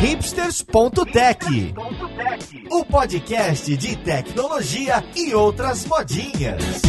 hipsters.tech, o podcast de tecnologia e outras modinhas.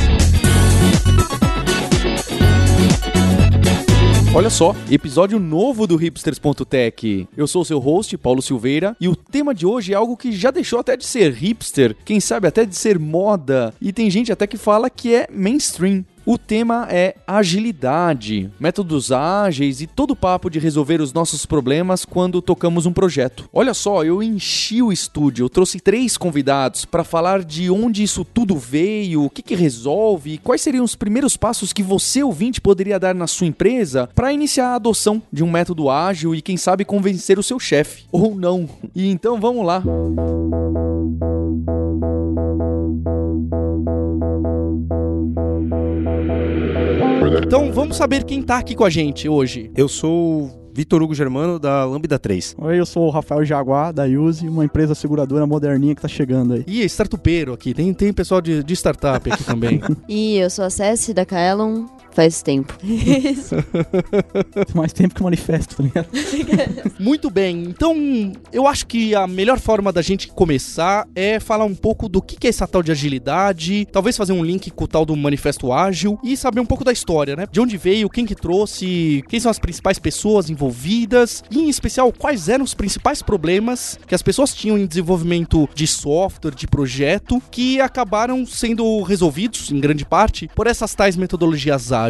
Olha só, episódio novo do hipsters.tech. Eu sou seu host, Paulo Silveira, e o tema de hoje é algo que já deixou até de ser hipster, quem sabe até de ser moda, e tem gente até que fala que é mainstream. O tema é agilidade, métodos ágeis e todo o papo de resolver os nossos problemas quando tocamos um projeto. Olha só, eu enchi o estúdio, eu trouxe três convidados para falar de onde isso tudo veio, o que, que resolve, quais seriam os primeiros passos que você, ouvinte, poderia dar na sua empresa para iniciar a adoção de um método ágil e, quem sabe, convencer o seu chefe. Ou não. E então vamos lá. Então vamos saber quem tá aqui com a gente hoje. Eu sou Vitor Hugo Germano, da Lambda 3. Oi, eu sou o Rafael Jaguar, da Use, uma empresa seguradora moderninha que tá chegando aí. Ih, startupeiro aqui, tem, tem pessoal de, de startup aqui também. E eu sou a Cessi, da Kaelon, faz tempo. Mais tempo que manifesto, tá ligado? Muito bem, então eu acho que a melhor forma da gente começar é falar um pouco do que é essa tal de agilidade, talvez fazer um link com o tal do manifesto ágil e saber um pouco da história, né? De onde veio, quem que trouxe, quem são as principais pessoas envolvidas e, em especial, quais eram os principais problemas que as pessoas tinham em desenvolvimento de software, de projeto, que acabaram sendo resolvidos, em grande parte, por essas tais metodologias ágeis.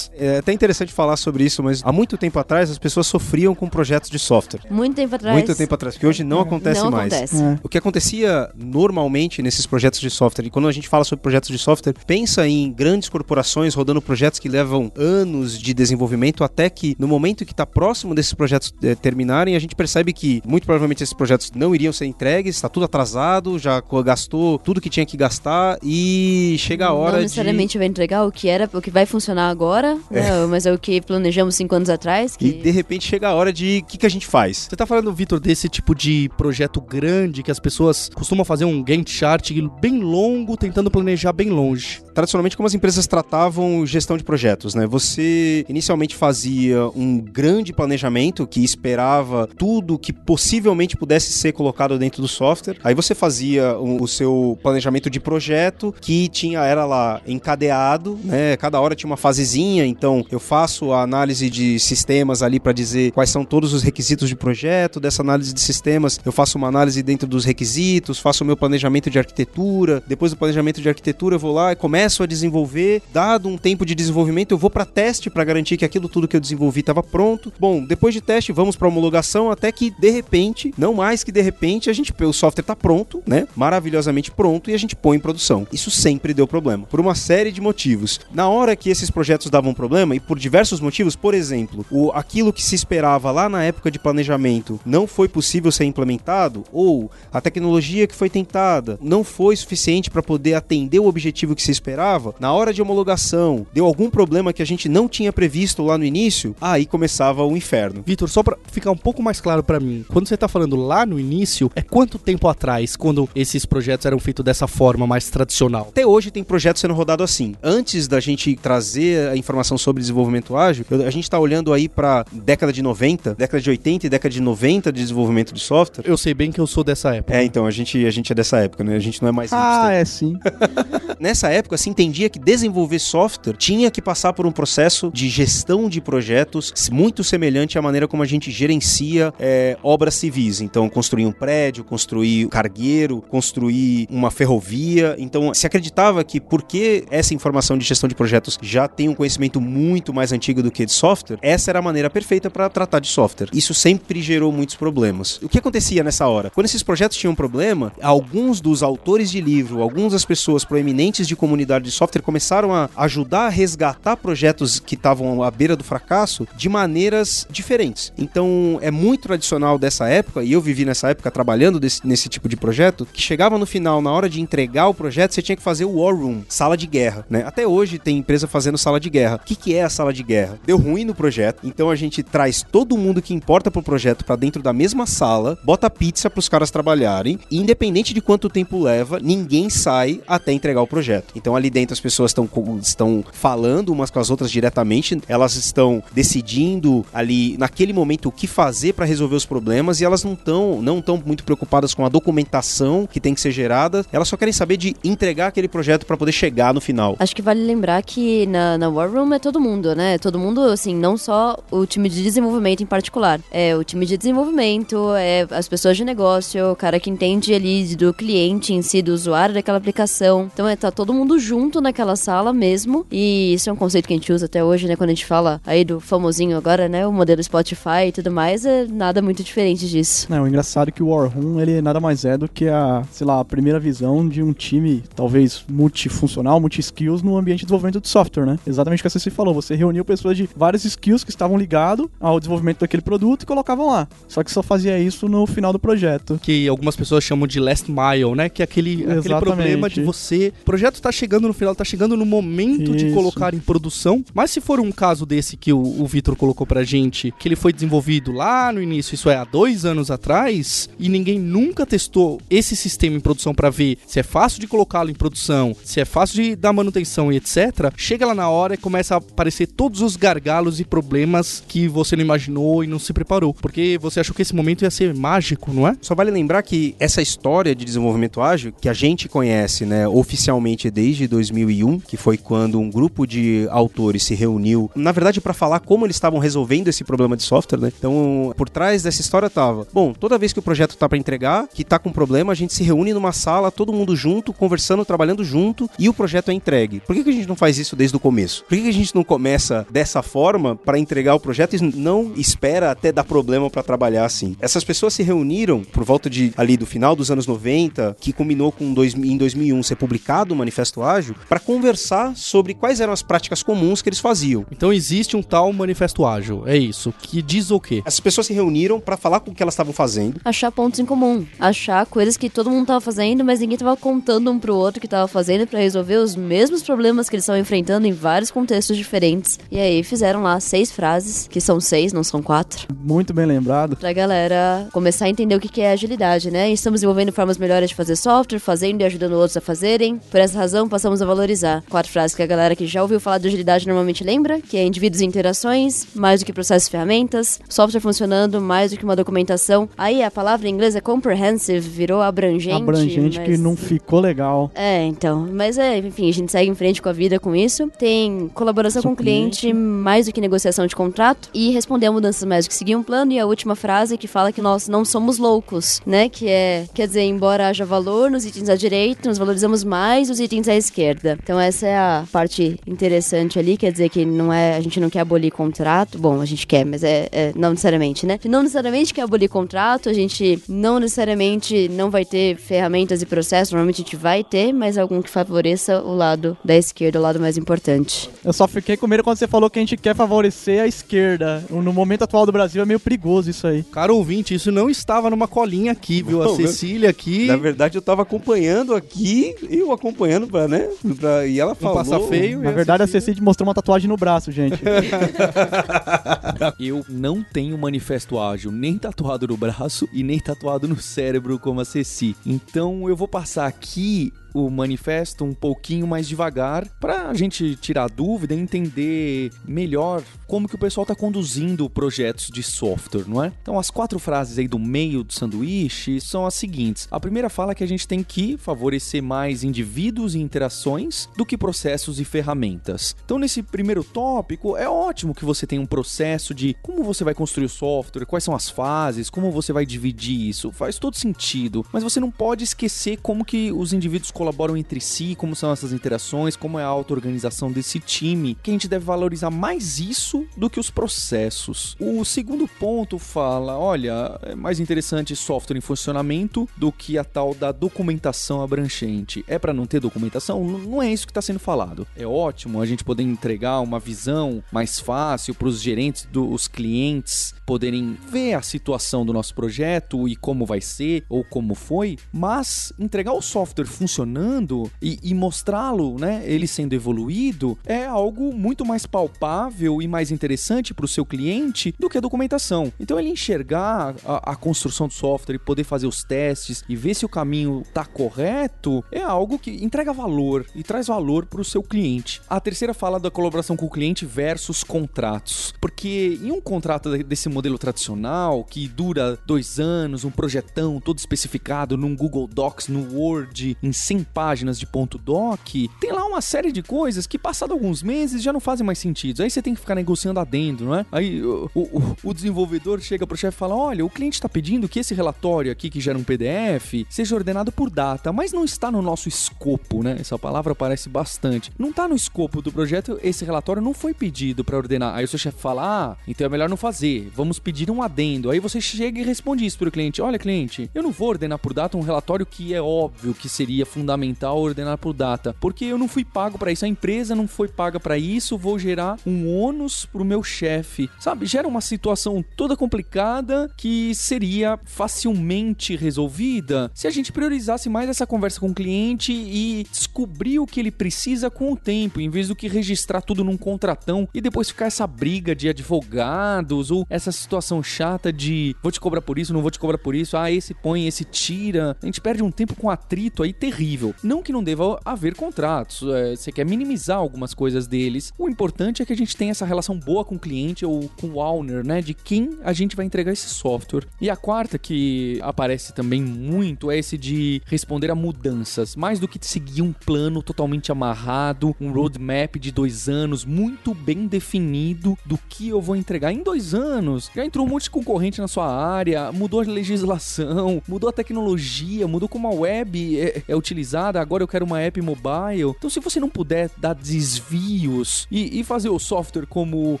É até interessante falar sobre isso, mas há muito tempo atrás as pessoas sofriam com projetos de software. Muito tempo atrás. Muito tempo atrás, que hoje não acontece não mais. acontece. É. O que acontecia normalmente nesses projetos de software, e quando a gente fala sobre projetos de software, pensa em grandes corporações rodando projetos que levam anos de desenvolvimento, até que no momento que está próximo desses projetos eh, terminarem, a gente percebe que muito provavelmente esses projetos não iriam ser entregues, está tudo atrasado, já gastou tudo que tinha que gastar e chega a hora não de. necessariamente vai entregar o que era, o que vai funcionar agora, né? mas é o que planejamos cinco anos atrás. Que... E de repente chega a hora de o que, que a gente faz? Você tá falando, Vitor, desse tipo de projeto grande que as pessoas costumam fazer um Gantt chart bem longo, tentando planejar bem longe. tradicionalmente como as empresas tratavam gestão de projetos, né? Você inicialmente fazia um grande planejamento que esperava tudo que possivelmente pudesse ser colocado dentro do software. Aí você fazia o, o seu planejamento de projeto que tinha era lá encadeado, né? Cada hora tinha uma fasezinha, então eu faço a análise de sistemas ali para dizer quais são todos os requisitos de projeto. Dessa análise de sistemas, eu faço uma análise dentro dos requisitos, faço o meu planejamento de arquitetura. Depois do planejamento de arquitetura, eu vou lá e começo a desenvolver. Dado um tempo de desenvolvimento, eu vou para teste para garantir que aquilo tudo que eu desenvolvi estava pronto. Bom, depois de teste, vamos para homologação até que de repente, não mais que de repente, a gente o software tá pronto, né? Maravilhosamente pronto e a gente põe em produção. Isso sempre deu problema, por uma série de motivos. Na hora que esses projetos davam problema e por diversos motivos, por exemplo, o aquilo que se esperava lá na época de planejamento não foi possível ser implementado ou a tecnologia que foi tentada não foi suficiente para poder atender o objetivo que se esperava, na hora de homologação, deu algum problema que a gente não tinha previsto lá no início, aí começava o inferno. Vitor, só pra ficar um pouco mais claro pra mim, quando você tá falando lá no início, é quanto tempo atrás, quando esses projetos eram feitos dessa forma mais tradicional? Até hoje tem projeto sendo rodado assim. Antes da gente trazer a informação sobre desenvolvimento ágil, eu- a gente está olhando aí para década de 90, década de 80 e década de 90 de desenvolvimento de software. Eu sei bem que eu sou dessa época. É, então, a gente, a gente é dessa época, né? A gente não é mais Ah, hipster. é sim. Nessa época se entendia que desenvolver software tinha que passar por um processo de gestão de projetos muito semelhante à maneira como a gente gerencia é, obras civis. Então, construir um prédio, construir um cargueiro, construir uma ferrovia. Então, se acreditava que porque essa informação de gestão de projetos já tem um conhecimento muito mais antigo do que de software, essa era a maneira perfeita para tratar de software. Isso sempre gerou muitos problemas. O que acontecia nessa hora? Quando esses projetos tinham problema, alguns dos autores de livro, algumas das pessoas proeminentes de comunidade de software começaram a ajudar a resgatar projetos que estavam à beira do fracasso de maneiras diferentes. Então, é muito tradicional dessa época, e eu vivi nessa época trabalhando desse- nesse tipo de projeto, que chegava no final, na hora de entregar o projeto, você tinha que fazer o war room, sala de guerra, né? Até hoje tem empresa fazendo sala sala de guerra. O que, que é a sala de guerra? Deu ruim no projeto, então a gente traz todo mundo que importa pro projeto para dentro da mesma sala, bota pizza pros caras trabalharem, e independente de quanto tempo leva, ninguém sai até entregar o projeto. Então ali dentro as pessoas estão estão falando umas com as outras diretamente, elas estão decidindo ali naquele momento o que fazer para resolver os problemas e elas não estão não tão muito preocupadas com a documentação que tem que ser gerada, elas só querem saber de entregar aquele projeto para poder chegar no final. Acho que vale lembrar que na, na War Room é todo mundo, né? Todo mundo, assim, não só o time de desenvolvimento em particular. É o time de desenvolvimento, é as pessoas de negócio, o cara que entende ali do cliente em si, do usuário daquela aplicação. Então é tá todo mundo junto naquela sala mesmo. E isso é um conceito que a gente usa até hoje, né? Quando a gente fala aí do famosinho agora, né? O modelo Spotify e tudo mais, é nada muito diferente disso. É, o engraçado é que o War Room, ele nada mais é do que a, sei lá, a primeira visão de um time, talvez multifuncional, multi-skills no ambiente de desenvolvimento de software, né? Exatamente o que você falou. Você reuniu pessoas de vários skills que estavam ligados ao desenvolvimento daquele produto e colocavam lá. Só que só fazia isso no final do projeto. Que algumas pessoas chamam de last mile, né? Que é aquele, aquele problema de você. O projeto tá chegando no final, tá chegando no momento isso. de colocar em produção. Mas se for um caso desse que o, o Vitor colocou pra gente, que ele foi desenvolvido lá no início, isso é há dois anos atrás, e ninguém nunca testou esse sistema em produção para ver se é fácil de colocá-lo em produção, se é fácil de dar manutenção e etc. Chega lá na hora começa a aparecer todos os gargalos e problemas que você não imaginou e não se preparou. Porque você achou que esse momento ia ser mágico, não é? Só vale lembrar que essa história de desenvolvimento ágil, que a gente conhece, né, oficialmente desde 2001, que foi quando um grupo de autores se reuniu, na verdade, para falar como eles estavam resolvendo esse problema de software, né? Então, por trás dessa história tava, bom, toda vez que o projeto tá para entregar, que tá com problema, a gente se reúne numa sala, todo mundo junto, conversando, trabalhando junto, e o projeto é entregue. Por que, que a gente não faz isso desde o começo? Por que, a gente não começa dessa forma para entregar o projeto e não espera até dar problema para trabalhar assim? Essas pessoas se reuniram por volta de ali do final dos anos 90, que culminou com dois, em 2001 ser publicado o Manifesto Ágil, para conversar sobre quais eram as práticas comuns que eles faziam. Então existe um tal Manifesto Ágil, é isso, que diz o quê? As pessoas se reuniram para falar com o que elas estavam fazendo. Achar pontos em comum, achar coisas que todo mundo tava fazendo, mas ninguém tava contando um pro outro que tava fazendo para resolver os mesmos problemas que eles estavam enfrentando em vários contextos diferentes. E aí fizeram lá seis frases, que são seis, não são quatro. Muito bem lembrado. Pra galera começar a entender o que é agilidade, né? Estamos desenvolvendo formas melhores de fazer software, fazendo e ajudando outros a fazerem. Por essa razão, passamos a valorizar. Quatro frases que a galera que já ouviu falar de agilidade normalmente lembra, que é indivíduos e interações, mais do que processos e ferramentas, software funcionando, mais do que uma documentação. Aí a palavra em inglês é comprehensive, virou abrangente. Abrangente mas... que não ficou legal. É, então. Mas é, enfim, a gente segue em frente com a vida com isso. Tem colaboração com o cliente, cliente, mais do que negociação de contrato. E responder a mudanças mais do que seguir um plano. E a última frase que fala que nós não somos loucos, né? Que é, quer dizer, embora haja valor nos itens à direita, nós valorizamos mais os itens à esquerda. Então essa é a parte interessante ali, quer dizer que não é, a gente não quer abolir contrato. Bom, a gente quer, mas é, é não necessariamente, né? Não necessariamente quer abolir contrato, a gente não necessariamente não vai ter ferramentas e processos, normalmente a gente vai ter, mas algum que favoreça o lado da esquerda, o lado mais importante. Eu só fiquei com medo quando você falou que a gente quer favorecer a esquerda. No momento atual do Brasil é meio perigoso isso aí. Cara ouvinte, isso não estava numa colinha aqui, viu? A Cecília aqui. Na verdade, eu tava acompanhando aqui, eu acompanhando pra, né? Pra, e ela falou. passar feio. Na verdade, a Cecília mostrou uma tatuagem no braço, gente. eu não tenho manifesto ágil nem tatuado no braço e nem tatuado no cérebro como a Ceci. Então eu vou passar aqui o manifesto um pouquinho mais devagar para a gente tirar dúvida e entender melhor como que o pessoal está conduzindo projetos de software, não é? Então as quatro frases aí do meio do sanduíche são as seguintes. A primeira fala que a gente tem que favorecer mais indivíduos e interações do que processos e ferramentas. Então nesse primeiro tópico é ótimo que você tenha um processo de como você vai construir o software, quais são as fases, como você vai dividir isso, faz todo sentido. Mas você não pode esquecer como que os indivíduos colaboram entre si, como são essas interações, como é a auto-organização desse time, que a gente deve valorizar mais isso do que os processos. O segundo ponto fala: olha, é mais interessante software em funcionamento do que a tal da documentação abrangente. É para não ter documentação? Não é isso que está sendo falado. É ótimo a gente poder entregar uma visão mais fácil para os gerentes dos clientes poderem ver a situação do nosso projeto e como vai ser ou como foi, mas entregar o software funcionando e, e mostrá-lo, né, ele sendo evoluído, é algo muito mais palpável e mais interessante para o seu cliente do que a documentação. Então ele enxergar a, a construção do software e poder fazer os testes e ver se o caminho está correto é algo que entrega valor e traz valor para o seu cliente. A terceira fala da colaboração com o cliente versus contratos, porque em um contrato desse modelo tradicional que dura dois anos, um projetão todo especificado num Google Docs, no Word, em 100 páginas de ponto doc, tem lá uma série de coisas que passado alguns meses já não fazem mais sentido. Aí você tem que ficar negociando adendo, não é? Aí o, o, o desenvolvedor chega pro chefe e fala: olha, o cliente está pedindo que esse relatório aqui que gera um PDF seja ordenado por data, mas não está no nosso escopo, né? Essa palavra aparece bastante. Não está no escopo do projeto, esse relatório não foi pedido para ordenar. Aí o seu chefe fala: ah, então é melhor não fazer, pedir um adendo. Aí você chega e responde isso pro cliente: olha, cliente, eu não vou ordenar por data um relatório que é óbvio que seria fundamental ordenar por data, porque eu não fui pago para isso, a empresa não foi paga para isso, vou gerar um ônus pro meu chefe, sabe? Gera uma situação toda complicada que seria facilmente resolvida se a gente priorizasse mais essa conversa com o cliente e descobrir o que ele precisa com o tempo, em vez do que registrar tudo num contratão e depois ficar essa briga de advogados ou essa situação chata de vou te cobrar por isso, não vou te cobrar por isso, ah, esse põe, esse tira. A gente perde um tempo com atrito aí terrível. Não que não deva haver contratos, é, você quer minimizar algumas coisas deles. O importante é que a gente tenha essa relação boa com o cliente ou com o owner, né, de quem a gente vai entregar esse software. E a quarta que aparece também muito é esse de responder a mudanças, mais do que seguir um plano totalmente amarrado, um roadmap de dois anos muito bem definido do que eu vou entregar em dois anos. Já entrou um monte de concorrente na sua área, mudou a legislação, mudou a tecnologia, mudou como a web é, é utilizada. Agora eu quero uma app mobile. Então, se você não puder dar desvios e, e fazer o software como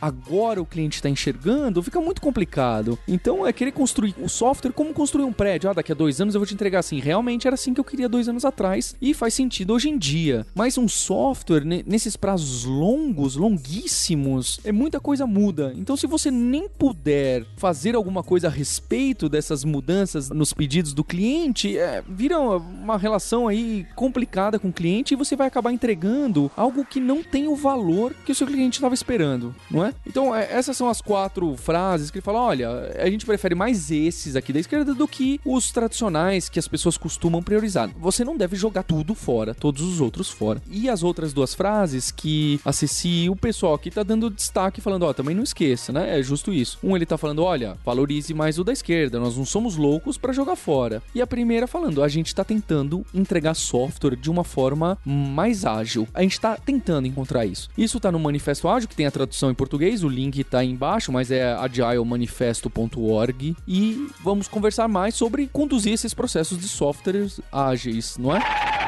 agora o cliente está enxergando, fica muito complicado. Então, é querer construir o software como construir um prédio. Ah, daqui a dois anos eu vou te entregar assim. Realmente era assim que eu queria dois anos atrás e faz sentido hoje em dia. Mas um software nesses prazos longos, longuíssimos, é muita coisa muda. Então, se você nem puder fazer alguma coisa a respeito dessas mudanças nos pedidos do cliente, é, vira uma relação aí complicada com o cliente e você vai acabar entregando algo que não tem o valor que o seu cliente estava esperando, não é? Então, é, essas são as quatro frases que ele fala: olha, a gente prefere mais esses aqui da esquerda do que os tradicionais que as pessoas costumam priorizar. Você não deve jogar tudo fora, todos os outros fora. E as outras duas frases que a Ceci, o pessoal aqui tá dando destaque falando, ó, oh, também não esqueça, né? É justo isso. Um ele tá falando, olha, valorize mais o da esquerda, nós não somos loucos para jogar fora. E a primeira falando, a gente tá tentando entregar software de uma forma mais ágil. A gente tá tentando encontrar isso. Isso tá no Manifesto Ágil, que tem a tradução em português, o link tá aí embaixo, mas é agilemanifesto.org e vamos conversar mais sobre conduzir esses processos de softwares ágeis, não é?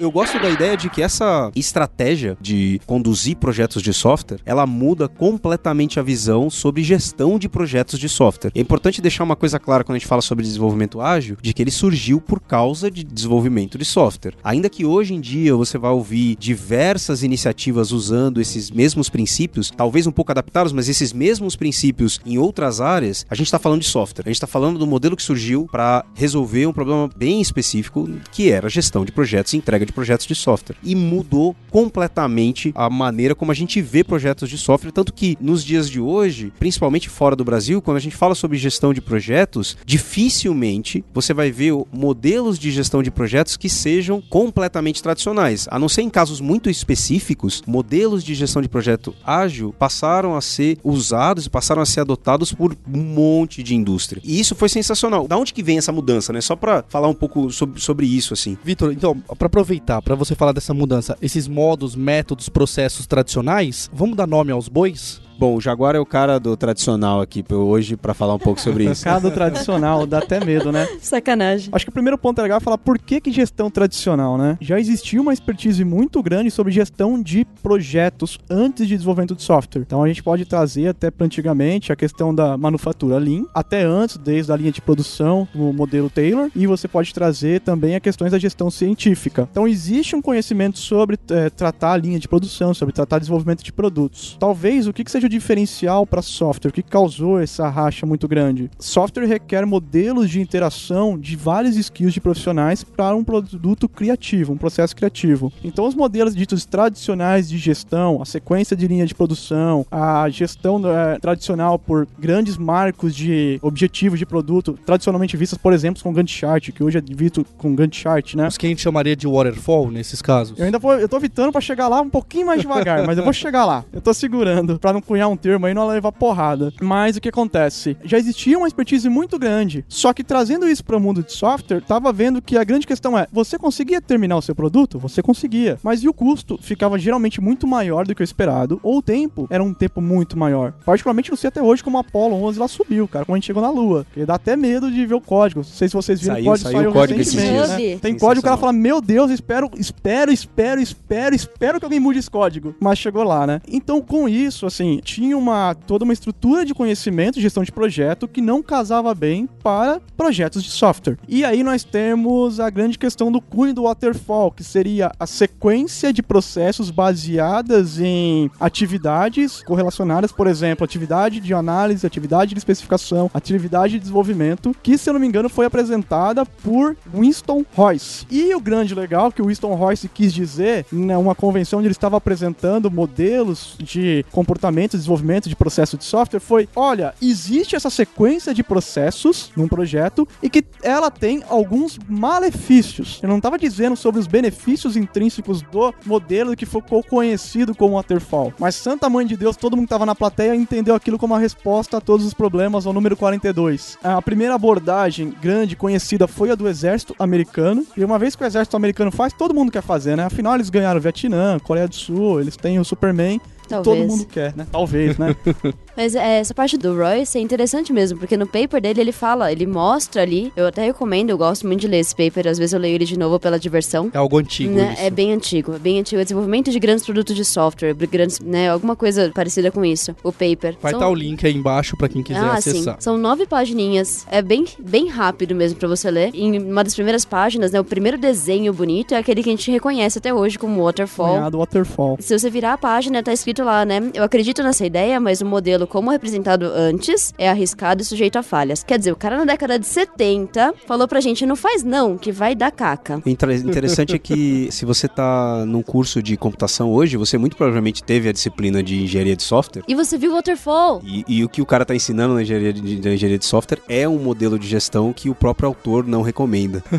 Eu gosto da ideia de que essa estratégia de conduzir projetos de software, ela muda completamente a visão sobre gestão de projetos de software. É importante deixar uma coisa clara quando a gente fala sobre desenvolvimento ágil, de que ele surgiu por causa de desenvolvimento de software. Ainda que hoje em dia você vai ouvir diversas iniciativas usando esses mesmos princípios, talvez um pouco adaptados, mas esses mesmos princípios em outras áreas, a gente está falando de software. A gente está falando do modelo que surgiu para resolver um problema bem específico, que era a gestão de projetos e entrega de projetos de software. E mudou completamente a maneira como a gente vê projetos de software, tanto que nos dias de hoje, principalmente fora do Brasil, quando a gente fala sobre gestão de projetos, dificilmente você vai ver modelos de gestão de projetos que sejam completamente tradicionais. A não ser em casos muito específicos, modelos de gestão de projeto ágil passaram a ser usados e passaram a ser adotados por um monte de indústria. E isso foi sensacional. Da onde que vem essa mudança, né? Só para falar um pouco sobre, sobre isso assim. Vitor, então, para aproveitar aproveitar para você falar dessa mudança, esses modos, métodos, processos tradicionais, vamos dar nome aos bois? Bom, o Jaguar é o cara do tradicional aqui hoje para falar um pouco sobre isso. o cara do tradicional, dá até medo, né? Sacanagem. Acho que o primeiro ponto é legal falar por que, que gestão tradicional, né? Já existia uma expertise muito grande sobre gestão de projetos antes de desenvolvimento de software. Então a gente pode trazer até para antigamente a questão da manufatura Lean, até antes, desde a linha de produção, o modelo Taylor, e você pode trazer também a questões da gestão científica. Então existe um conhecimento sobre é, tratar a linha de produção, sobre tratar desenvolvimento de produtos. Talvez o que, que seja grande diferencial para software que causou essa racha muito grande? Software requer modelos de interação de vários skills de profissionais para um produto criativo, um processo criativo. Então, os modelos ditos tradicionais de gestão, a sequência de linha de produção, a gestão é, tradicional por grandes marcos de objetivos de produto, tradicionalmente vistas, por exemplo, com Gantt chart, que hoje é visto com Gantt chart, né? Os que a gente chamaria de waterfall nesses casos. Eu ainda vou, eu tô evitando para chegar lá um pouquinho mais devagar, mas eu vou chegar lá. Eu tô segurando para não cunhar um termo aí e não levar porrada. Mas o que acontece? Já existia uma expertise muito grande, só que trazendo isso para o mundo de software, tava vendo que a grande questão é, você conseguia terminar o seu produto? Você conseguia, mas e o custo? Ficava geralmente muito maior do que o esperado, ou o tempo era um tempo muito maior. Particularmente não sei até hoje como a Apollo 11 lá subiu, cara, como a gente chegou na Lua. Porque dá até medo de ver o código. Não sei se vocês viram Saiu, o código, saiu saiu, o código recentemente, esses né? dias. Tem código que o cara fala, meu Deus, espero, espero, espero, espero, espero que alguém mude esse código. Mas chegou lá, né? Então, com isso, assim, tinha uma toda uma estrutura de conhecimento, gestão de projeto, que não casava bem para projetos de software. E aí nós temos a grande questão do cunho do waterfall, que seria a sequência de processos baseadas em atividades correlacionadas, por exemplo, atividade de análise, atividade de especificação, atividade de desenvolvimento, que, se eu não me engano, foi apresentada por Winston Royce. E o grande legal que o Winston Royce quis dizer, numa convenção onde ele estava apresentando modelos de comportamento, desenvolvimento de processo de software, foi: olha, existe essa sequência de processos num projeto e que ela tem alguns malefícios. Eu não estava dizendo sobre os benefícios intrínsecos do modelo que ficou conhecido como Waterfall, mas santa mãe de Deus, todo mundo que estava na plateia entendeu aquilo como a resposta a todos os problemas ao número 42. A primeira abordagem grande conhecida foi a do exército americano, e uma vez que o exército americano faz, todo mundo quer fazer, né? Afinal, eles ganharam o Vietnã, Coreia do Sul, eles têm o Superman. E Todo Talvez. mundo quer, né? Talvez, né? Mas é, essa parte do Royce é interessante mesmo, porque no paper dele ele fala, ele mostra ali, eu até recomendo, eu gosto muito de ler esse paper, às vezes eu leio ele de novo pela diversão. É algo antigo Né? É bem antigo, é bem antigo. É desenvolvimento de grandes produtos de software, grandes, né? Alguma coisa parecida com isso. O paper. Vai São- estar o link aí embaixo pra quem quiser ah, acessar. sim. São nove pagininhas. É bem, bem rápido mesmo pra você ler. Em uma das primeiras páginas, né? O primeiro desenho bonito é aquele que a gente reconhece até hoje como waterfall. Cunhado Waterfall. Se você virar a página, tá escrito lá, né? Eu acredito nessa ideia, mas o modelo como representado antes é arriscado e sujeito a falhas. Quer dizer, o cara na década de 70 falou pra gente, não faz não, que vai dar caca. Interessante é que se você tá num curso de computação hoje, você muito provavelmente teve a disciplina de engenharia de software. E você viu o waterfall? E, e o que o cara tá ensinando na engenharia de, na engenharia de software é um modelo de gestão que o próprio autor não recomenda.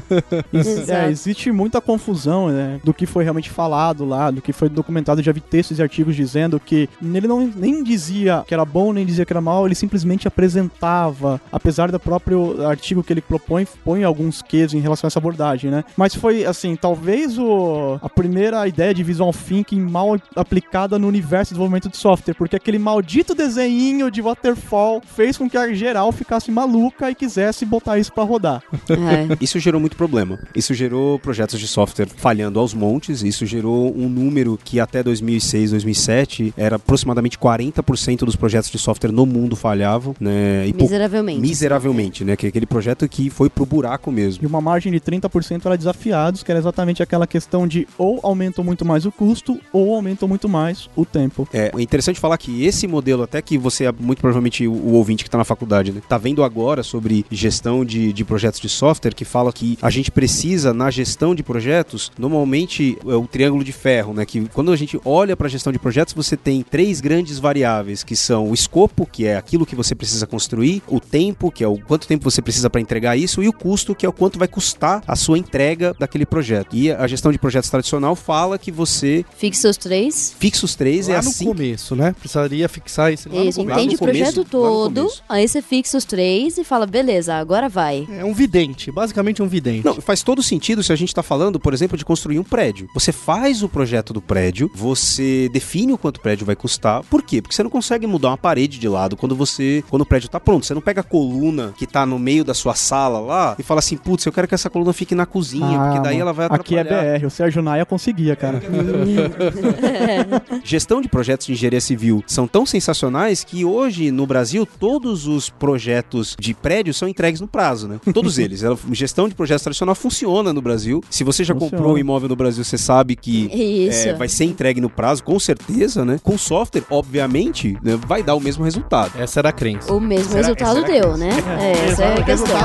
É, existe muita confusão né, do que foi realmente falado lá, do que foi documentado. Eu já vi textos e artigos dizendo que ele não nem dizia que era bom, nem dizia que era mal, ele simplesmente apresentava, apesar do próprio artigo que ele propõe, põe alguns quesitos em relação a essa abordagem, né? Mas foi, assim, talvez o, a primeira ideia de visual thinking mal aplicada no universo de desenvolvimento de software, porque aquele maldito desenho de waterfall fez com que a geral ficasse maluca e quisesse botar isso pra rodar. É. Isso gerou muito problema. Isso gerou projetos de software falhando aos montes. Isso gerou um número que até 2006, 2007 era aproximadamente 40% dos projetos de software no mundo falhavam, né? E Miseravelmente. miseravelmente, né? Que é aquele projeto que foi pro buraco mesmo. E uma margem de 30% era desafiados, que era exatamente aquela questão de ou aumentam muito mais o custo ou aumentam muito mais o tempo. É é interessante falar que esse modelo, até que você, é muito provavelmente o, o ouvinte que tá na faculdade, né, tá vendo agora sobre gestão de, de projetos de software, que fala que a gente precisa, na gestão de projetos, normalmente é o triângulo de ferro, né? Que quando a gente olha para a gestão de projetos, você tem três grandes variáveis, que são o escopo, que é aquilo que você precisa construir, o tempo, que é o quanto tempo você precisa para entregar isso, e o custo, que é o quanto vai custar a sua entrega daquele projeto. E a gestão de projetos tradicional fala que você Fixa os três. fixa os três, Lá é no assim começo, né? Precisaria fixar isso lá no Isso, começo. entende no o projeto no todo, aí você fixa os três e fala, beleza, agora vai. É um vidente, basicamente um vidente. Não, faz todo sentido se a gente está falando, por exemplo, de construir um prédio. Você faz o projeto do prédio, você define o quanto o prédio vai custar. Por quê? Porque você não consegue mudar uma parede de lado quando você. Quando o prédio tá pronto. Você não pega a coluna que tá no meio da sua sala lá e fala assim, putz, eu quero que essa coluna fique na cozinha, Ah, porque daí mano, ela vai Aqui é atrapalhar. BR, o Sérgio Naia conseguia, cara. Gestão de projetos de engenharia civil são tão sensacionais que hoje no Brasil todos os projetos de prédios são entregues no prazo, né? Todos eles. A gestão de projetos tradicional funciona no Brasil. Se você já Funciona. comprou um imóvel no Brasil, você sabe que é, vai ser entregue no prazo, com certeza, né? Com software, obviamente, né, vai dar o mesmo resultado. Essa era a crença. O mesmo Será- resultado deu, né? É, essa é a questão.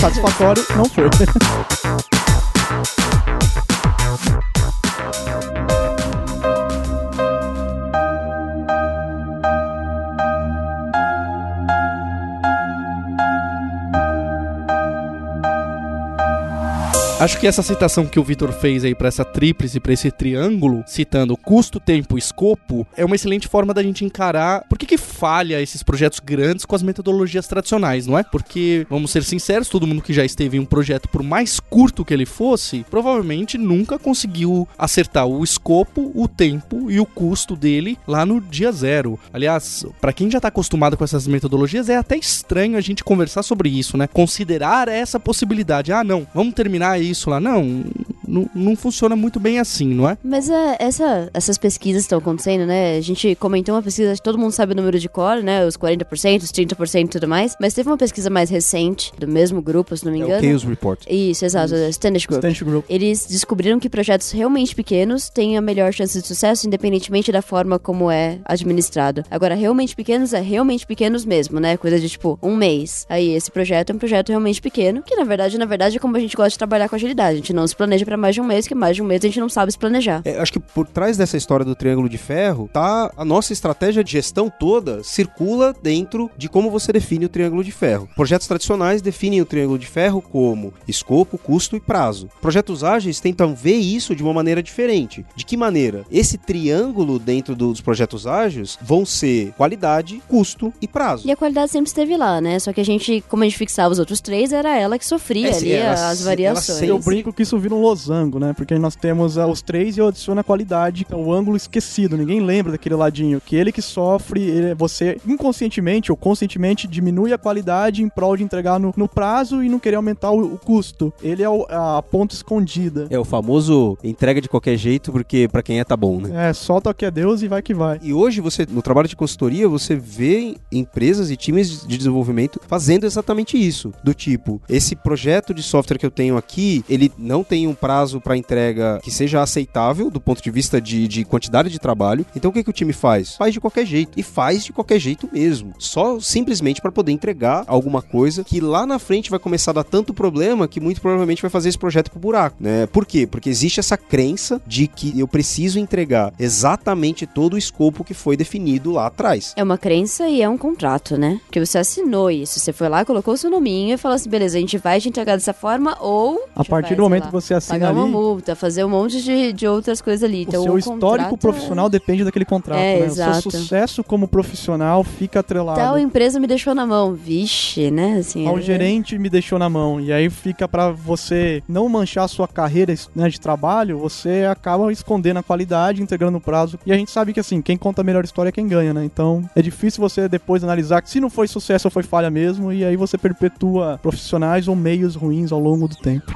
Satisfatório não foi. Acho que essa citação que o Vitor fez aí pra essa tríplice, pra esse triângulo, citando custo, tempo e escopo, é uma excelente forma da gente encarar por que, que falha esses projetos grandes com as metodologias tradicionais, não é? Porque, vamos ser sinceros, todo mundo que já esteve em um projeto, por mais curto que ele fosse, provavelmente nunca conseguiu acertar o escopo, o tempo e o custo dele lá no dia zero. Aliás, pra quem já tá acostumado com essas metodologias, é até estranho a gente conversar sobre isso, né? Considerar essa possibilidade. Ah, não, vamos terminar isso lá. Não, não, não funciona muito bem assim, não é? Mas é, essa, essas pesquisas estão acontecendo, né? A gente comentou uma pesquisa, todo mundo sabe o número de core, né? Os 40%, os 30% e tudo mais. Mas teve uma pesquisa mais recente, do mesmo grupo, se não me É engano. o Chaos Report. Isso, exato, da Standish Group. Stanch Group. Eles descobriram que projetos realmente pequenos têm a melhor chance de sucesso, independentemente da forma como é administrado. Agora, realmente pequenos é realmente pequenos mesmo, né? Coisa de tipo um mês. Aí, esse projeto é um projeto realmente pequeno, que na verdade, na verdade, é como a gente gosta de trabalhar com agilidade. A gente não se planeja pra mais de um mês, que mais de um mês a gente não sabe se planejar. É, acho que por trás dessa história do Triângulo de Ferro, tá a nossa estratégia de gestão toda circula dentro de como você define o Triângulo de Ferro. Projetos tradicionais definem o Triângulo de Ferro como escopo, custo e prazo. Projetos ágeis tentam ver isso de uma maneira diferente. De que maneira? Esse triângulo dentro dos projetos ágeis vão ser qualidade, custo e prazo. E a qualidade sempre esteve lá, né? Só que a gente, como a gente fixava os outros três, era ela que sofria É, ali as variações. Eu brinco que isso vira um losango, né? Porque nós temos ah, os três e eu adiciono a qualidade, é o ângulo esquecido. Ninguém lembra daquele ladinho. Que ele que sofre, ele- você inconscientemente ou conscientemente diminui a qualidade em prol de entregar no, no prazo e não querer aumentar o, o custo. Ele é o- a ponta escondida. É o famoso entrega de qualquer jeito, porque pra quem é tá bom, né? É, solta o que é Deus e vai que vai. E hoje você, no trabalho de consultoria, você vê empresas e times de desenvolvimento fazendo exatamente isso. Do tipo, esse projeto de software que eu tenho aqui, ele não tem um prazo para entrega que seja aceitável do ponto de vista de, de quantidade de trabalho. Então o que, que o time faz? Faz de qualquer jeito. E faz de qualquer jeito mesmo. Só simplesmente para poder entregar alguma coisa que lá na frente vai começar a dar tanto problema que muito provavelmente vai fazer esse projeto pro buraco, né? Por quê? Porque existe essa crença de que eu preciso entregar exatamente todo o escopo que foi definido lá atrás. É uma crença e é um contrato, né? Porque você assinou isso. Você foi lá, colocou o seu nominho e falou assim: beleza, a gente vai te entregar dessa forma ou. A partir do momento que você assina Pagar uma ali, multa, fazer um monte de, de outras coisas ali. o Então, seu o histórico profissional depende daquele contrato, É, né? exato. O seu sucesso como profissional fica atrelado. Tal empresa me deixou na mão. Vixe, né? Assim, Ao é- gerente me deixou na mão. E aí fica pra você não manchar a sua carreira né, de trabalho, você acaba escondendo a qualidade, entregando no prazo. E a gente sabe que assim, quem conta a melhor história é quem ganha, né? Então é difícil você depois analisar se não foi sucesso ou foi falha mesmo, e aí você perpetua profissionais ou meios ruins ao longo do tempo.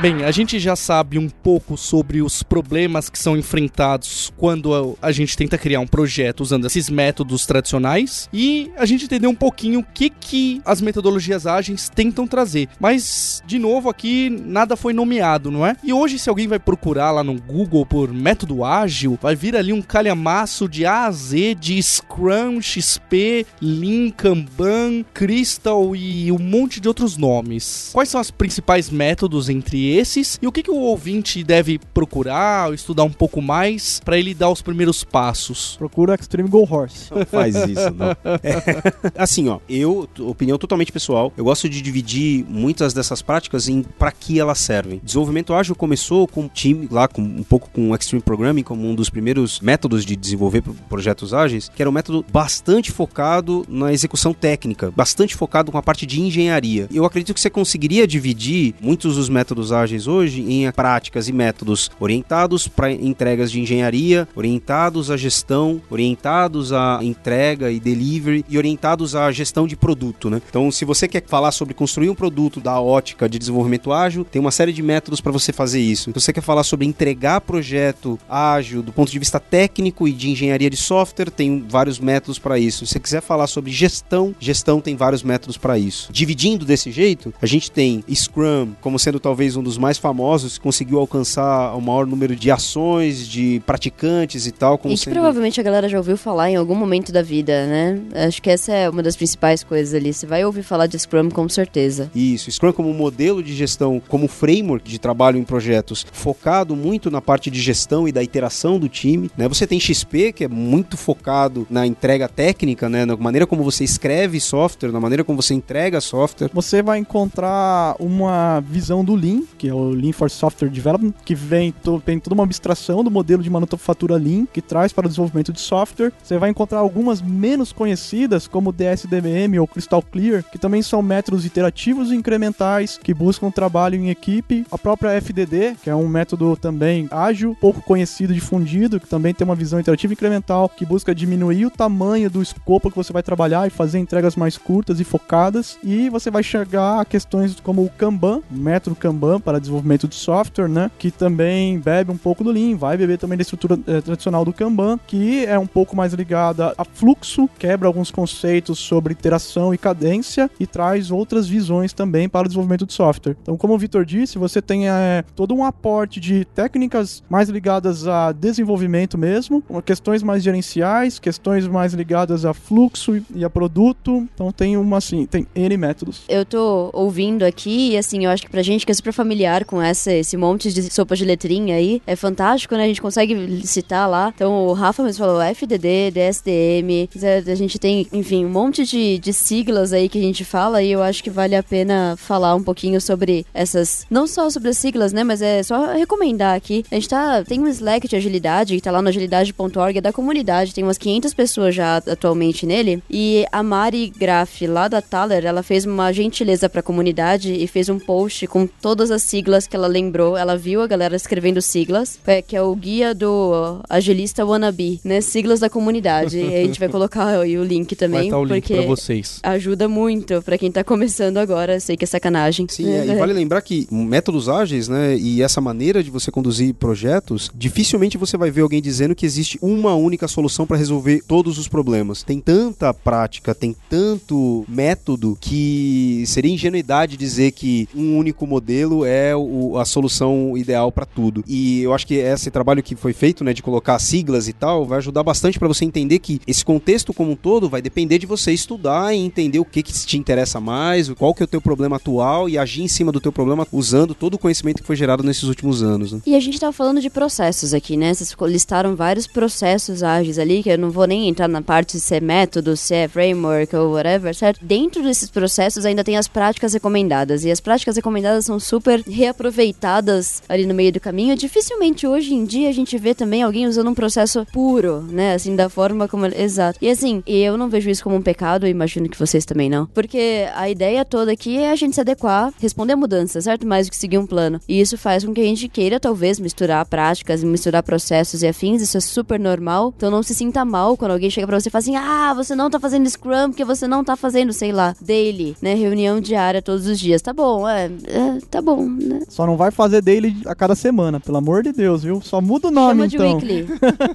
Bem, a gente já sabe um pouco sobre os problemas que são enfrentados quando a gente tenta criar um projeto usando esses métodos tradicionais e a gente entendeu um pouquinho o que, que as metodologias ágeis tentam trazer. Mas, de novo, aqui nada foi nomeado, não é? E hoje, se alguém vai procurar lá no Google por método ágil, vai vir ali um calhamaço de A a Z de Scrum, XP, Lean, Kanban, Crystal e um monte de outros nomes. Quais são os principais métodos entre esses e o que, que o ouvinte deve procurar ou estudar um pouco mais para ele dar os primeiros passos? Procura Extreme Go Horse. Não faz isso, não. É, assim, ó, eu, opinião totalmente pessoal, eu gosto de dividir muitas dessas práticas em para que elas servem. Desenvolvimento ágil começou com um time lá, com um pouco com o Extreme Programming como um dos primeiros métodos de desenvolver pro- projetos ágeis, que era um método bastante focado na execução técnica, bastante focado com a parte de engenharia. Eu acredito que você conseguiria dividir muitos dos métodos ágeis ágeis hoje em práticas e métodos orientados para entregas de engenharia, orientados à gestão, orientados à entrega e delivery e orientados à gestão de produto, né? Então, se você quer falar sobre construir um produto da ótica de desenvolvimento ágil, tem uma série de métodos para você fazer isso. Se você quer falar sobre entregar projeto ágil do ponto de vista técnico e de engenharia de software, tem vários métodos para isso. Se você quiser falar sobre gestão, gestão tem vários métodos para isso. Dividindo desse jeito, a gente tem Scrum como sendo talvez um dos mais famosos, conseguiu alcançar o maior número de ações, de praticantes e tal. Como E que sendo... provavelmente a galera já ouviu falar em algum momento da vida, né? Acho que essa é uma das principais coisas ali. Você vai ouvir falar de Scrum com certeza. Isso, Scrum como modelo de gestão, como framework de trabalho em projetos, focado muito na parte de gestão e da iteração do time. Né? Você tem XP, que é muito focado na entrega técnica, né? na maneira como você escreve software, na maneira como você entrega software. Você vai encontrar uma visão do Lean, que é o Lean for Software Development, que vem, to, tem toda uma abstração do modelo de manufatura Lean que traz para o desenvolvimento de software. Você vai encontrar algumas menos conhecidas, como o DSDBM ou Crystal Clear, que também são métodos iterativos e incrementais que buscam trabalho em equipe. A própria FDD, que é um método também ágil, pouco conhecido difundido, que também tem uma visão iterativa e incremental, que busca diminuir o tamanho do escopo que você vai trabalhar e fazer entregas mais curtas e focadas. E você vai chegar a questões como o Kanban, o método Kanban para desenvolvimento de software, né? Que também bebe um pouco do Lean, vai beber também da estrutura eh, tradicional do Kanban, que é um pouco mais ligada a fluxo, quebra alguns conceitos sobre iteração e cadência e traz outras visões também para o desenvolvimento de software. Então, como o Vitor disse, você tem eh, todo um aporte de técnicas mais ligadas a desenvolvimento mesmo, questões mais gerenciais, questões mais ligadas a fluxo e a produto. Então tem uma assim, tem N métodos. Eu tô ouvindo aqui e assim, eu acho que pra gente que é super familiar com essa, esse monte de sopas de letrinha aí, é fantástico, né? A gente consegue citar lá. Então o Rafa mesmo falou FDD, DSDM, a gente tem, enfim, um monte de, de siglas aí que a gente fala e eu acho que vale a pena falar um pouquinho sobre essas, não só sobre as siglas, né? Mas é só recomendar aqui. A gente tá, tem um Slack de agilidade que tá lá no agilidade.org, é da comunidade, tem umas 500 pessoas já atualmente nele. E a Mari Graff, lá da Thaler, ela fez uma gentileza pra comunidade e fez um post com todas as siglas que ela lembrou. Ela viu a galera escrevendo siglas, é, que é o guia do agilista wannabe, né? Siglas da comunidade. e a gente vai colocar aí o link Vai também, estar o link porque pra vocês. ajuda muito pra quem tá começando agora. Sei que é sacanagem. Sim, é, e vale lembrar que métodos ágeis, né, e essa maneira de você conduzir projetos, dificilmente você vai ver alguém dizendo que existe uma única solução para resolver todos os problemas. Tem tanta prática, tem tanto método que seria ingenuidade dizer que um único modelo é o- a solução ideal para tudo. E eu acho que esse trabalho que foi feito, né, de colocar siglas e tal, vai ajudar bastante para você entender que esse contexto como um todo vai depender de você estudar e entender o que, que te interessa mais, qual que é o teu problema atual e agir em cima do teu problema usando todo o conhecimento que foi gerado nesses últimos anos. Né? E a gente tava falando de processos aqui, né? Vocês listaram vários processos ágeis ali, que eu não vou nem entrar na parte se é método, se é framework ou whatever, certo? Dentro desses processos ainda tem as práticas recomendadas. E as práticas recomendadas são super reaproveitadas ali no meio do caminho. Dificilmente hoje em dia a gente vê também alguém usando um processo puro, né? Assim, da forma como. Exato. E assim, eu não vejo isso como um pecado, imagino que vocês também não. Porque a ideia toda aqui é a gente se adequar, responder a mudança, certo? Mais do que seguir um plano. E isso faz com que a gente queira, talvez, misturar práticas, misturar processos e afins. Isso é super normal. Então não se sinta mal quando alguém chega pra você e fala assim: ah, você não tá fazendo Scrum porque você não tá fazendo, sei lá, daily, né? Reunião diária todos os dias. Tá bom, é, é tá bom, né? Só não vai fazer daily a cada semana, pelo amor de Deus, viu? Só muda o nome Chama de então. weekly.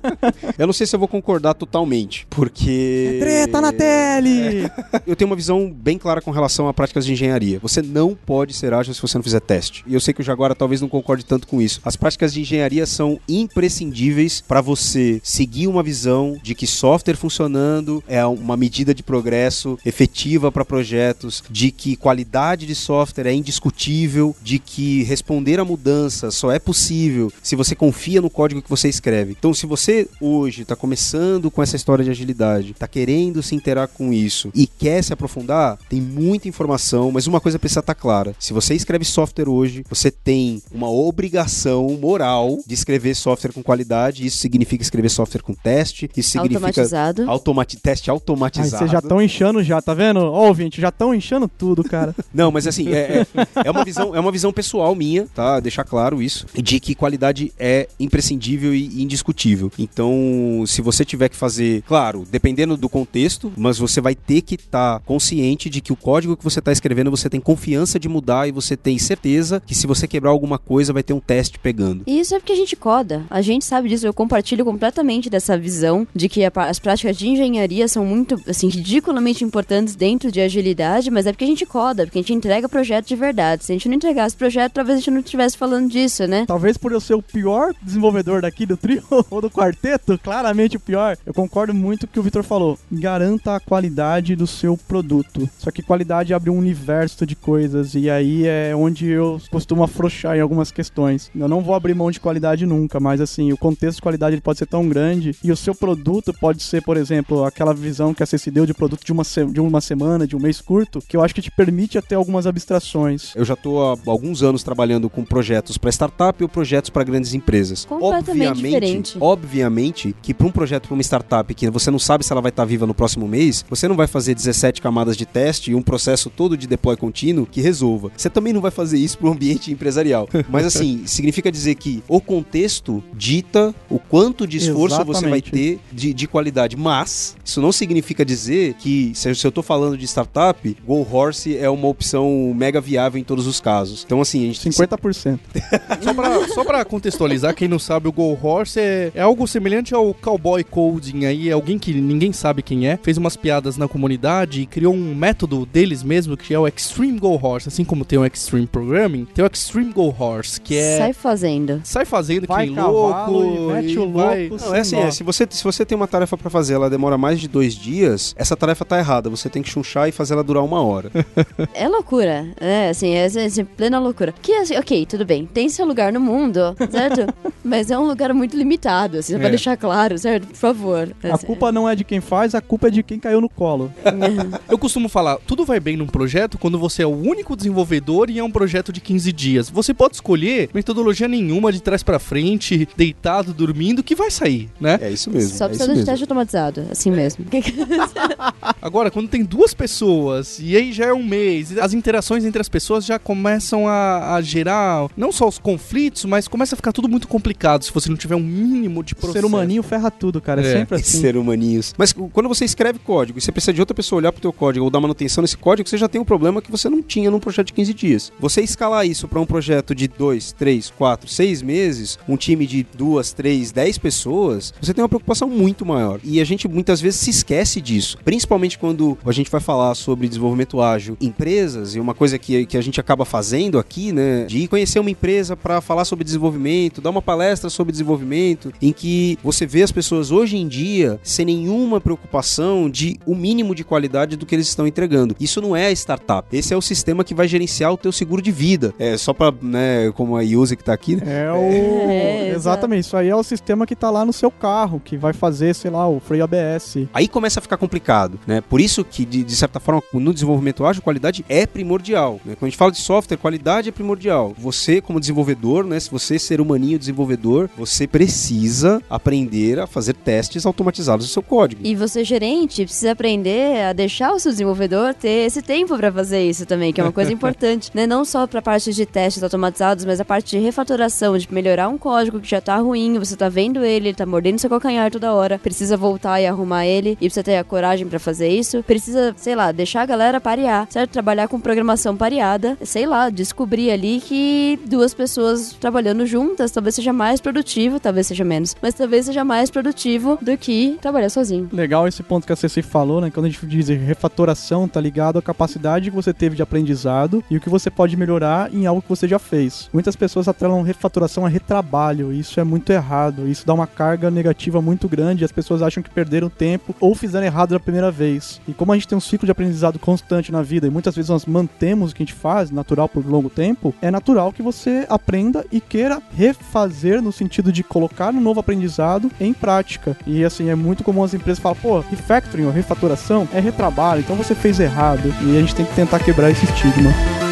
Eu não sei se eu vou concordar totalmente, porque. Treta na tele! Eu tenho uma visão bem clara com relação a práticas de engenharia. Você não pode ser ágil se você não fizer teste. E eu sei que o Jaguara talvez não concorde tanto com isso. As práticas de engenharia são imprescindíveis para você seguir uma visão de que software funcionando é uma medida de progresso efetiva para projetos, de que qualidade de software é indiscutível, de que responder a mudanças só é possível se você confia no código que você escreve. Então, se você hoje está começando com essa história de agilidade, está querendo se interar com isso e quer se aprofundar, tem muita informação, mas uma coisa precisa estar clara. Se você escreve software hoje, você tem uma obrigação moral de escrever software com qualidade. Isso significa escrever software com teste, isso significa Automatizado. automati teste automatizado. vocês já estão inchando já, tá vendo? Ó, ouvinte, já estão inchando tudo, cara. Não, mas assim, é, é, é uma visão, é uma visão pessoal minha, tá? Deixar claro isso, de que qualidade é imprescindível e indiscutível. Então, se você tiver que fazer, claro, dependendo do contexto, mas você vai ter que estar tá consciente de que o código que você está escrevendo você tem confiança de mudar e você tem certeza que se você quebrar alguma coisa vai ter um teste pegando. E isso é porque a gente coda. A gente sabe disso. Eu compartilho completamente dessa visão de que as práticas de engenharia são muito, assim, ridiculamente importantes dentro de agilidade, mas é porque a gente coda, porque a gente entrega projeto de verdade. Se a gente não entregasse projeto, talvez a gente não estivesse falando disso, né? Talvez por eu ser o pior desenvolvedor daqui do trio ou do quarteto, claramente o pior, eu concordo muito com o que o Vitor falou. Garanta a qualidade do seu produto. Só que qualidade abre um universo de coisas e aí é onde eu costumo afrouxar em algumas questões. Eu não vou abrir mão de qualidade nunca, mas assim, o contexto de qualidade ele pode ser tão grande e o seu produto pode ser, por exemplo, aquela visão que a CC deu de produto de uma, de uma semana, de um mês curto, que eu acho que te permite até algumas abstrações. Eu já estou há alguns anos trabalhando com projetos para startup ou projetos para grandes empresas. Completamente obviamente, diferente. Obviamente que para um projeto para uma startup que você não sabe se ela vai estar tá viva no próximo mês, você não vai fazer 17 camadas de teste e um processo todo de deploy contínuo que resolva. Você também não vai fazer isso para o ambiente empresarial. Mas assim, significa dizer que o contexto dita o quanto de esforço Exatamente. você vai ter de, de qualidade. Mas isso não significa dizer que, se eu estou falando de startup, Go Horse é uma opção mega viável em todos os casos. Então, assim, a gente. 50%. só, pra, só pra contextualizar, quem não sabe, o Go Horse é, é algo semelhante ao Cowboy Coding aí, é alguém que ninguém sabe quem é, fez umas piadas na comunidade e criou um método deles mesmo que é o Extreme Go Horse. Assim como tem o Extreme Programming, tem o Extreme Go Horse, que é. Sai fazendo. Sai fazendo vai que nem louco. E mete o vai... louco. Não, é assim, é, se, você, se você tem uma tarefa para fazer, ela demora mais de dois dias, essa tarefa tá errada. Você tem que chunchar e fazer ela durar uma hora. é loucura. É, assim, é, é, é plena loucura. Que, assim, ok, tudo bem. Tem seu lugar no mundo, certo? Mas é um lugar muito limitado, assim, é. pra deixar claro, certo? Por favor. A culpa não é de quem faz, a culpa é de quem caiu no colo. Eu costumo falar, tudo vai bem num projeto quando você é o único desenvolvedor e é um projeto de 15 dias. Você pode escolher metodologia nenhuma de trás para frente, deitado, dormindo, que vai sair, né? É isso mesmo. Só é precisa de teste automatizado, assim mesmo. Agora, quando tem duas pessoas e aí já é um mês, as interações entre as pessoas já começam a, a gerar não só os conflitos, mas começa a ficar tudo muito complicado se você não tiver um mínimo de processo. Ser humaninho ferra tudo, cara. É, é sempre assim. Ser humaninhos. Mas quando você escreve código e você precisa de outra pessoa olhar pro teu código ou dar manutenção nesse código, você já tem um problema que você não tinha num projeto de 15 dias. Você escalar isso para um projeto de 2, 3, 4, 6 meses, um time de 2, 3, 10 pessoas, você tem uma preocupação muito maior. E a gente muitas vezes se esquece disso. Principalmente quando a gente vai falar sobre desenvolvimento ágil em empresas, e uma coisa que, que a gente acaba fazendo aqui, né, de ir conhecer uma empresa para falar sobre desenvolvimento, dar uma palestra sobre desenvolvimento, em que você vê as pessoas hoje em dia sem nenhuma preocupação de o mínimo de qualidade do que eles estão entregando. Isso não é a startup. Esse é o sistema que vai gerenciar o teu seguro de vida. É só para, né, como a Yuzi que tá aqui, né? É o é, exatamente, isso aí é o sistema que tá lá no seu carro, que vai fazer, sei lá, o freio ABS. Aí começa a ficar complicado, né? Por isso que de, de certa forma no desenvolvimento ágil, qualidade é primordial, né? Quando a gente fala de software, qualidade é primordial. Você como desenvolvedor, né, se você ser humaninho desenvolvedor, você precisa aprender a fazer testes automatizados do seu código. E você gerente precisa aprender a deixar o seu desenvolvedor ter esse tempo para fazer isso também, que é uma coisa importante, né? Não só para a parte de testes automatizados, mas a parte de refatoração, de melhorar um código que já tá ruim, você tá vendo ele, ele tá mordendo seu calcanhar toda hora, precisa voltar e arrumar ele, e precisa ter a coragem para fazer isso, precisa, sei lá, deixar a galera parear, certo? Trabalhar com programação pareada, sei lá, descobrir ali que duas pessoas trabalhando juntas talvez seja mais produtivo, talvez seja menos, mas talvez seja mais produtivo do que trabalhar sozinho. Legal esse ponto que a CC falou, né? Quando a gente diz refatoração, tá ligado à capacidade que você teve de aprendizado e o que você pode melhorar em algo que você já fez. Muitas pessoas atrelam refatoração a retrabalho, e isso é muito errado. Isso dá uma carga negativa muito grande, as pessoas acham que perderam tempo ou fizeram errado da primeira vez. E como a gente tem um ciclo de aprendizado constante na vida e muitas vezes nós mantemos o que a gente faz, natural por longo tempo, é natural que você aprenda e queira refazer no sentido de colocar um novo aprendizado em prática. E assim, é muito comum as empresas falar, pô, refactoring ou refatoração é retrabalho, então você fez errado. E a gente tem que tentar quebrar esse estigma.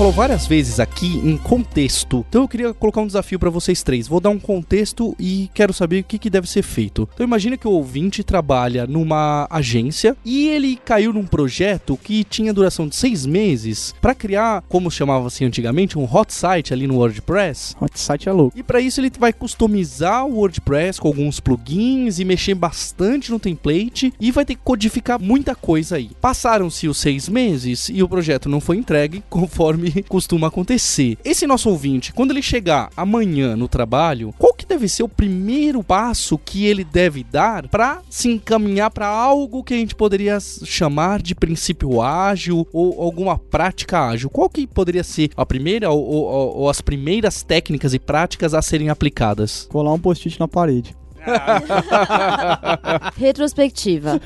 Falou várias vezes aqui em contexto. Então eu queria colocar um desafio para vocês três. Vou dar um contexto e quero saber o que, que deve ser feito. Então imagina que o ouvinte trabalha numa agência e ele caiu num projeto que tinha duração de seis meses para criar, como chamava-se antigamente, um hot site ali no WordPress. Hot site é louco. E para isso ele vai customizar o WordPress com alguns plugins e mexer bastante no template e vai ter que codificar muita coisa aí. Passaram-se os seis meses e o projeto não foi entregue conforme costuma acontecer. Esse nosso ouvinte, quando ele chegar amanhã no trabalho, qual que deve ser o primeiro passo que ele deve dar para se encaminhar para algo que a gente poderia chamar de princípio ágil ou alguma prática ágil? Qual que poderia ser a primeira ou, ou, ou as primeiras técnicas e práticas a serem aplicadas? Colar um post-it na parede. Retrospectiva.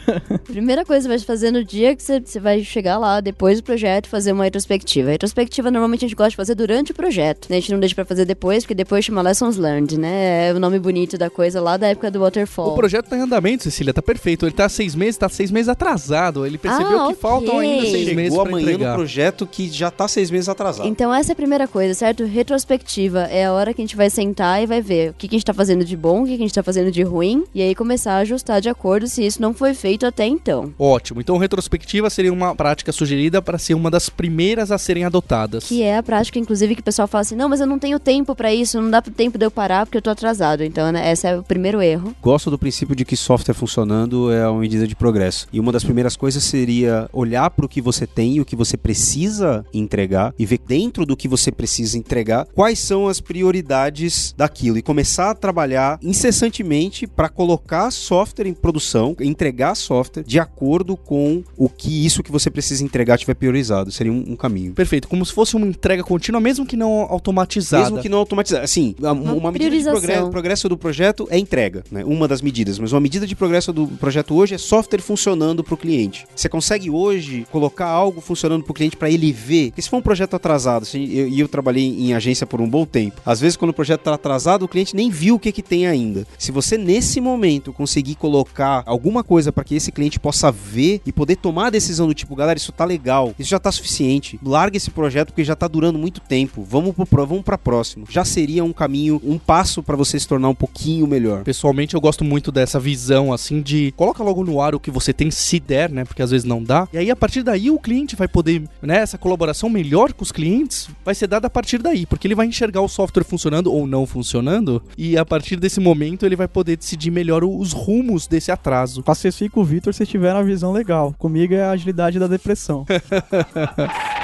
Primeira coisa que você vai fazer no dia que você, vai chegar lá, depois do projeto, fazer uma retrospectiva. retrospectiva normalmente a gente gosta de fazer durante o projeto. Né? A gente não deixa pra fazer depois, porque depois chama Lessons Learned, né? É o nome bonito da coisa lá da época do Waterfall. O projeto tá em andamento, Cecília, tá perfeito. Ele tá seis meses, tá seis meses atrasado. Ele percebeu Ah, que ok. faltam ainda seis Chegou meses pra amanhã entregar. no projeto que já tá seis meses atrasado. Então essa é a primeira coisa, certo? Retrospectiva é a hora que a gente vai sentar e vai ver o que, que a gente tá fazendo de bom, o que, que a gente tá fazendo de ruim, e aí começar a ajustar de acordo se isso não foi feito até então. Ótimo. Então, retrospectiva seria uma prática sugerida para ser uma das primeiras a serem adotadas. Que é a prática, inclusive, que o pessoal fala assim: não, mas eu não tenho tempo pra isso, não dá tempo de eu parar porque eu tô atrasado. Então, né, esse é o primeiro erro. Gosto do princípio de que software funcionando é uma medida de progresso. E uma das primeiras coisas seria olhar para o que você tem e o que você precisa entregar e ver dentro do que você precisa entregar quais são as prioridades daquilo e começar a trabalhar incessantemente para colocar software em produção, entregar software de acordo com o que isso que você precisa entregar tiver priorizado. Seria um, um caminho. Perfeito, como se fosse uma entrega contínua, mesmo que não automatizada. Mesmo que não automatizar. Assim, a- uma, medida de progresso, progresso do projeto é entrega, né? Uma das medidas. Mas uma medida de progresso do projeto hoje é software funcionando para o cliente. Você consegue hoje colocar algo funcionando para o cliente para ele ver. Porque se for um projeto atrasado, assim, e eu, eu trabalhei em agência por um bom tempo, às vezes quando o projeto está atrasado, o cliente nem viu o que, que tem ainda. Se você nesse momento conseguir colocar alguma coisa para que esse cliente possa ver e poder tomar a decisão do tipo, galera, isso tá legal, isso já tá suficiente, larga esse projeto porque já tá durando muito tempo, vamos pro pro- vamos para próximo. Já seria um caminho, um passo para você se tornar um pouquinho melhor. Pessoalmente, eu gosto muito dessa visão, assim, de coloca logo no ar o que você tem, se der, né? Porque às vezes não dá. E aí, a partir daí, o cliente vai poder, né? Essa colaboração melhor com os clientes vai ser dada a partir daí, porque ele vai enxergar o software funcionando ou não funcionando, e a partir desse momento ele vai poder decidir melhor os rumos desse atraso. Com a Ceci com o Vitor, vocês tiveram a visão legal. Comigo é a agilidade da depressão.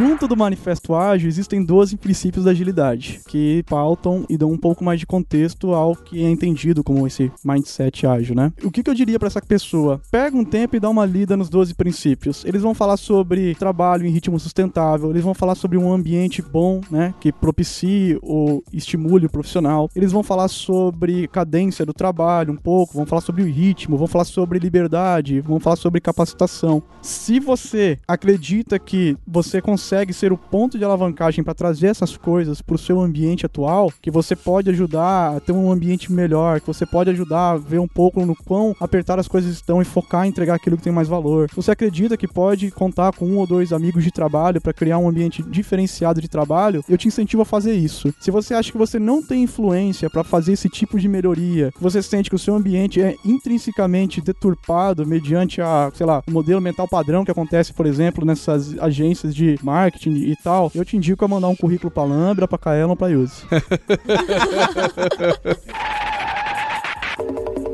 Junto do Manifesto Ágil, existem 12 princípios da agilidade, que pautam e dão um pouco mais de contexto ao que é entendido como esse mindset ágil, né? O que, que eu diria para essa pessoa? Pega um tempo e dá uma lida nos 12 princípios. Eles vão falar sobre trabalho em ritmo sustentável, eles vão falar sobre um ambiente bom, né, que propicie ou estimule o profissional. Eles vão falar sobre cadência do trabalho um pouco, vão falar sobre o ritmo, vão falar sobre liberdade, vão falar sobre capacitação. Se você acredita que você consegue ser o ponto de alavancagem para trazer essas coisas para o seu ambiente atual, que você pode ajudar a ter um ambiente melhor, que você pode ajudar a ver um pouco no quão apertar as coisas estão e focar em entregar aquilo que tem mais valor. Você acredita que pode contar com um ou dois amigos de trabalho para criar um ambiente diferenciado de trabalho, eu te incentivo a fazer isso. Se você acha que você não tem influência para fazer esse tipo de melhoria, você sente que o seu ambiente é intrinsecamente deturpado mediante a, sei lá, modelo mental padrão que acontece, por exemplo, nessas agências de marketing e tal, eu te indico a mandar um currículo pra Lambda, pra Kaelon, pra Use.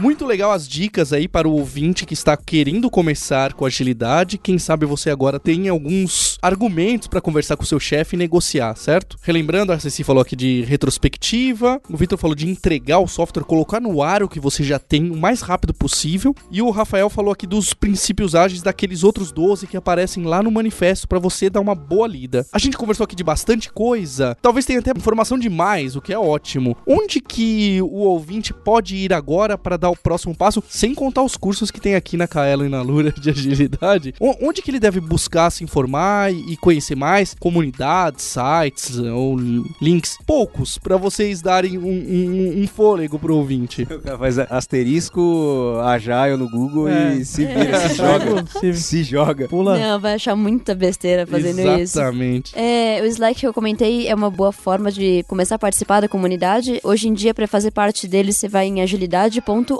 Muito legal as dicas aí para o ouvinte que está querendo começar com agilidade. Quem sabe você agora tem alguns argumentos para conversar com o seu chefe e negociar, certo? Relembrando, a Ceci falou aqui de retrospectiva, o Vitor falou de entregar o software, colocar no ar o que você já tem o mais rápido possível, e o Rafael falou aqui dos princípios ágeis daqueles outros 12 que aparecem lá no manifesto para você dar uma boa lida. A gente conversou aqui de bastante coisa, talvez tenha até informação demais, o que é ótimo. Onde que o ouvinte pode ir agora para dar o próximo passo, sem contar os cursos que tem aqui na Kaelo e na Lura de agilidade. O- Onde que ele deve buscar se informar e conhecer mais? Comunidades, sites ou links? Poucos, pra vocês darem um, um- um fôlego pro ouvinte. Faz asterisco Agile no Google É. e se vira, se joga. Se Se joga. pula. Não, vai achar muita besteira fazendo isso. Exatamente. É, o Slack que eu comentei é uma boa forma de começar a participar da comunidade. Hoje em dia, para fazer parte dele, você vai em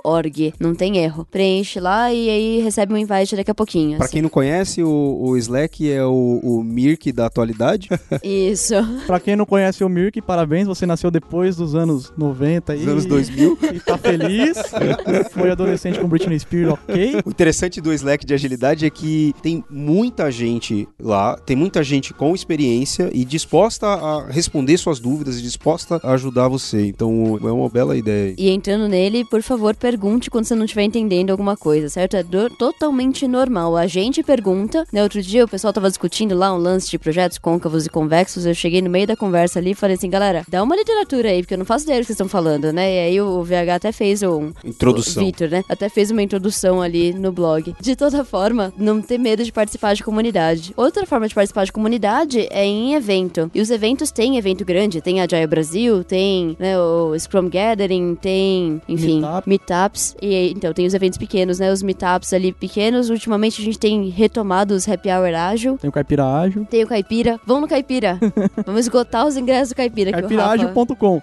agilidade.org. Não tem erro. Preenche lá e aí recebe um invite daqui a pouquinho. Pra assim. quem não conhece, o, o Slack é o, o Mirk da atualidade. Isso. Pra quem não conhece o Mirk, parabéns, você nasceu depois dos anos 90 Dos e, anos 2000. e tá feliz. Foi adolescente com Britney Spears, ok. O interessante do Slack de agilidade é que tem muita gente lá, tem muita gente com experiência e disposta a responder suas dúvidas e disposta a ajudar você. Então é uma bela ideia. E entrando nele, por favor, pergunte quando você não estiver entendendo alguma coisa, certo? É do- totalmente normal. A gente pergunta, né? Outro dia o pessoal tava discutindo lá um lance de projetos côncavos e convexos. Eu cheguei no meio da conversa ali e falei assim, galera, dá uma literatura aí, porque eu não faço ideia do que vocês estão falando, né? E aí o VH até fez um. Introdução. O Vitor, né? Até fez uma introdução ali no blog. De toda forma, não ter medo de participar de comunidade. Outra forma de participar de comunidade é em evento. E os eventos têm evento grande. Tem a Agile Brasil, tem né, o Scrum Gathering, tem, enfim, Meetup. Meetups. E então tem os eventos pequenos, né? Os meetups ali pequenos. Ultimamente a gente tem retomado os happy hour ágil. Tem o Caipira Ágil. Tem o Caipira. Vão no Caipira. Vamos esgotar os ingressos do Caipira. Caipiraágil.com.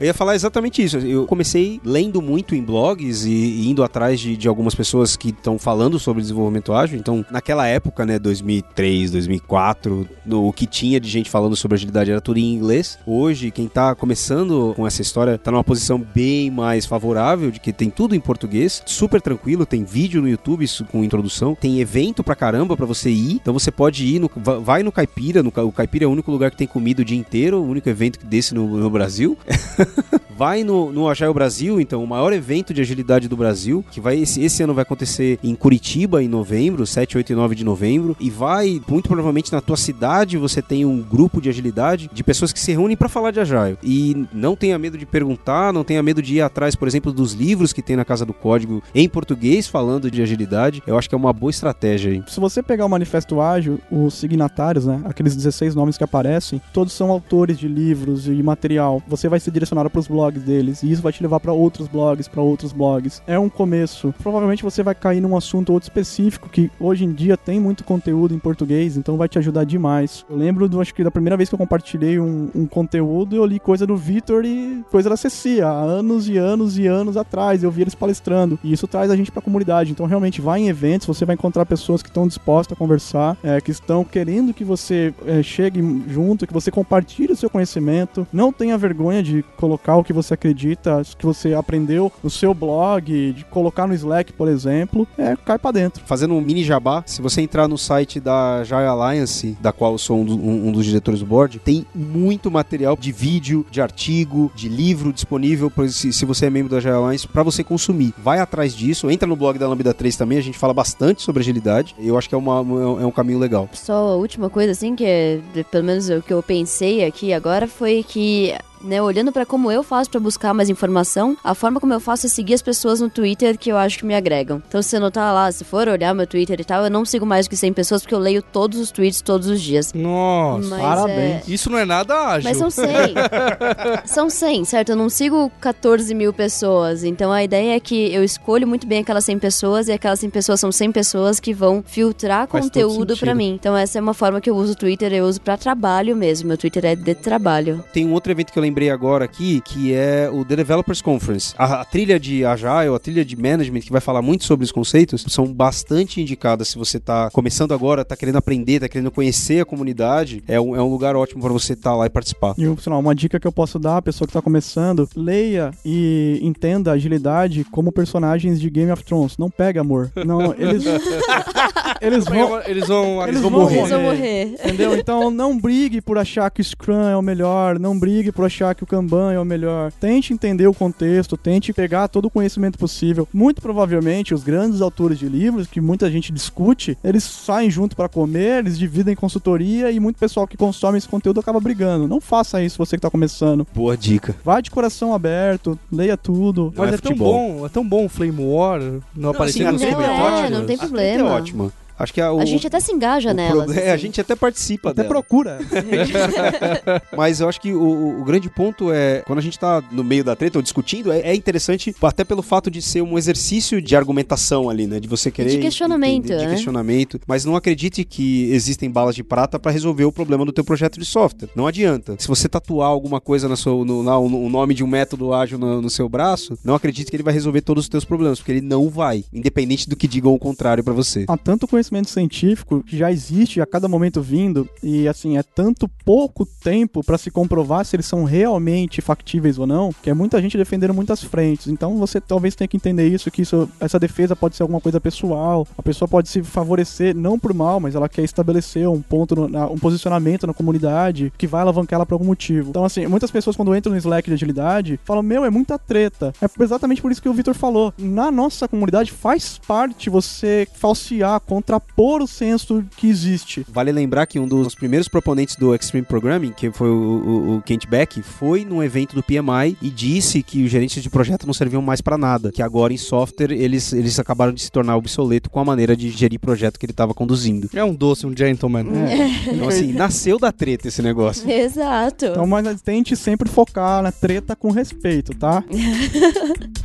Eu ia falar exatamente isso. Eu comecei lendo muito em blogs e, indo atrás de, de algumas pessoas que estão falando sobre desenvolvimento ágil. Então, naquela época, né, 2003, 2004, no- o que tinha de gente falando sobre agilidade era tudo em inglês. Hoje, quem tá começando com essa história tá numa posição bem mais favorável, de que tem tudo em português, super tranquilo, tem vídeo no YouTube com introdução, tem evento pra caramba pra você ir. Então você pode ir, no, va- vai no Caipira, no, o Caipira é o único lugar que tem comida o dia inteiro, o único evento desse no, no Brasil. Vai no, no Agile Brasil, então, o maior evento de agilidade do Brasil, que vai esse, esse ano vai acontecer em Curitiba, em novembro, 7, 8 e 9 de novembro. E vai, muito provavelmente, na tua cidade você tem um grupo de agilidade de pessoas que se reúnem para falar de Agile. E não tenha medo de perguntar, não tenha medo de ir atrás, por exemplo, dos livros que tem na Casa do Código em português falando de agilidade. Eu acho que é uma boa estratégia aí. Se você pegar o Manifesto Ágil, os signatários, né, aqueles 16 nomes que aparecem, todos são autores de livros e material. Você vai ser para os blogs deles e isso vai te levar para outros blogs, para outros blogs. É um começo. Provavelmente você vai cair num assunto ou outro específico que hoje em dia tem muito conteúdo em português, então vai te ajudar demais. Eu lembro do acho que da primeira vez que eu compartilhei um, um conteúdo, eu li coisa do Vitor e coisa da Cecia, há anos e anos e anos atrás. Eu vi eles palestrando e isso traz a gente para a comunidade. Então realmente vai em eventos, você vai encontrar pessoas que estão dispostas a conversar, é, que estão querendo que você é, chegue junto, que você compartilhe o seu conhecimento. Não tenha vergonha de colocar o que você acredita, o que você aprendeu no seu blog, de colocar no Slack, por exemplo. É, cai para dentro. Fazendo um mini jabá, se você entrar no site da Jai Alliance, da qual eu sou um, do- um- um dos diretores do board, tem muito material de vídeo, de artigo, de livro disponível pra- se, se você é membro da Jai Alliance para você consumir. Vai atrás disso, entra no blog da Lambda 3 também, a gente fala bastante sobre agilidade. Eu acho que é, uma, é um caminho legal. Só a última coisa, assim, que é, pelo menos o que eu pensei aqui agora foi que. Né, olhando pra como eu faço pra buscar mais informação, a forma como eu faço é seguir as pessoas no Twitter que eu acho que me agregam. Então, se você notar lá, se for olhar meu Twitter e tal, eu não sigo mais do que 100 pessoas porque eu leio todos os tweets todos os dias. Nossa. Mas, parabéns. Isso não é nada ágil. Mas são 100. são 100, certo? Eu não sigo 14 mil pessoas. Então a ideia é que eu escolho muito bem aquelas 100 pessoas e aquelas 100 pessoas são 100 pessoas que vão filtrar Faz conteúdo pra sentido. mim. Então essa é uma forma que eu uso o Twitter. Eu uso pra trabalho mesmo. Meu Twitter é de trabalho. Tem um outro evento que eu lembrei agora aqui, que é o The Developers Conference. A, a trilha de Agile, a trilha de Management, que vai falar muito sobre os conceitos, são bastante indicadas se você tá começando agora, tá querendo aprender, tá querendo conhecer a comunidade. É um, é um lugar ótimo para você estar lá e participar. E sei lá, uma dica que eu posso dar à pessoa que tá começando, leia e entenda a agilidade como personagens de Game of Thrones. Não pega, amor. Não, eles. eles vão. Eles vão, eles vão morrer. Eles vão morrer. Entendeu? Então não brigue por achar que o Scrum é o melhor, não brigue por achar achar que o Kanban é o melhor. Tente entender o contexto, tente pegar todo o conhecimento possível. Muito provavelmente, os grandes autores de livros, que muita gente discute, eles saem junto para comer, eles dividem consultoria e muito pessoal que consome esse conteúdo acaba brigando. Não faça isso você que tá começando. Boa dica. Vai de coração aberto, leia tudo. Mas é é, tão bom, é tão bom o Flame War não, aparecer assim, nos a Não, é, não tem treta problema. É ótima. Acho que a, o, A gente até se engaja proble- é, a assim. gente até participa Até dela. procura. Mas eu acho que o, o- grande ponto é, quando a gente tá no meio da treta ou discutindo, é, é interessante até pelo fato de ser um exercício de argumentação ali, né? De você querer. de questionamento, entender- de né? questionamento. Mas não acredite que existem balas de prata pra resolver o problema do teu projeto de software. Não adianta. Se você tatuar alguma coisa na sua, no, lá, o nome de um método ágil no, no seu braço, não acredite que ele vai resolver todos os teus problemas, porque ele não vai, independente do que digam o contrário pra você. Há tanto conhecimento científico que já existe a cada momento vindo e assim é tanto pouco tempo para se comprovar se eles são realmente factíveis ou não, que é muita gente defendendo muitas frentes. Então você talvez tenha que entender isso que isso essa defesa pode ser alguma coisa pessoal. A pessoa pode se favorecer não por mal, mas ela quer estabelecer um ponto, no- um posicionamento na comunidade que vai alavancar ela por algum motivo. Então assim, muitas pessoas quando entram no Slack de agilidade falam: "Meu, é muita treta". É exatamente por isso que o Vitor falou. Na nossa comunidade faz parte você falsear, contrapor o senso que existe. Vale lembrar que um dos primeiros proponentes do Extreme Programming, que foi o, o, o Kent Beck, foi num evento do PMI e disse que os gerentes de projeto não serviam mais pra nada, que agora em software eles, eles acabaram de se tornar obsoleto com a maneira de gerir projeto que ele estava conduzindo. É um doce, um gentleman. Então assim, nasceu da treta esse negócio. Exato. Então, mas tente sempre focar na treta com respeito, tá?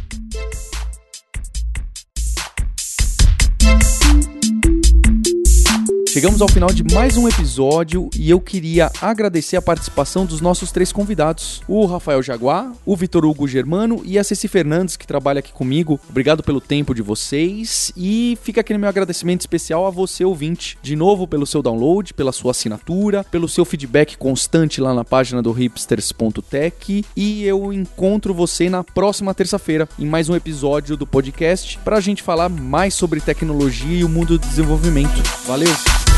Chegamos ao final de mais um episódio e eu queria agradecer a participação dos nossos três convidados: o Rafael Jaguar, o Vitor Hugo Germano e a Ceci Fernandes, que trabalha aqui comigo. Obrigado pelo tempo de vocês e fica aqui no meu agradecimento especial a você, ouvinte, de novo pelo seu download, pela sua assinatura, pelo seu feedback constante lá na página do hipsters.tech e eu encontro você na próxima terça-feira em mais um episódio do podcast para a gente falar mais sobre tecnologia e o mundo do desenvolvimento. Valeu!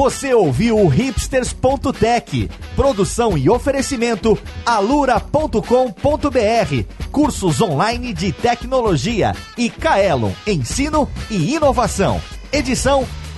Você ouviu o hipsters.tech, produção e oferecimento alura.com.br, cursos online de tecnologia e Kaelon, ensino e inovação. Edição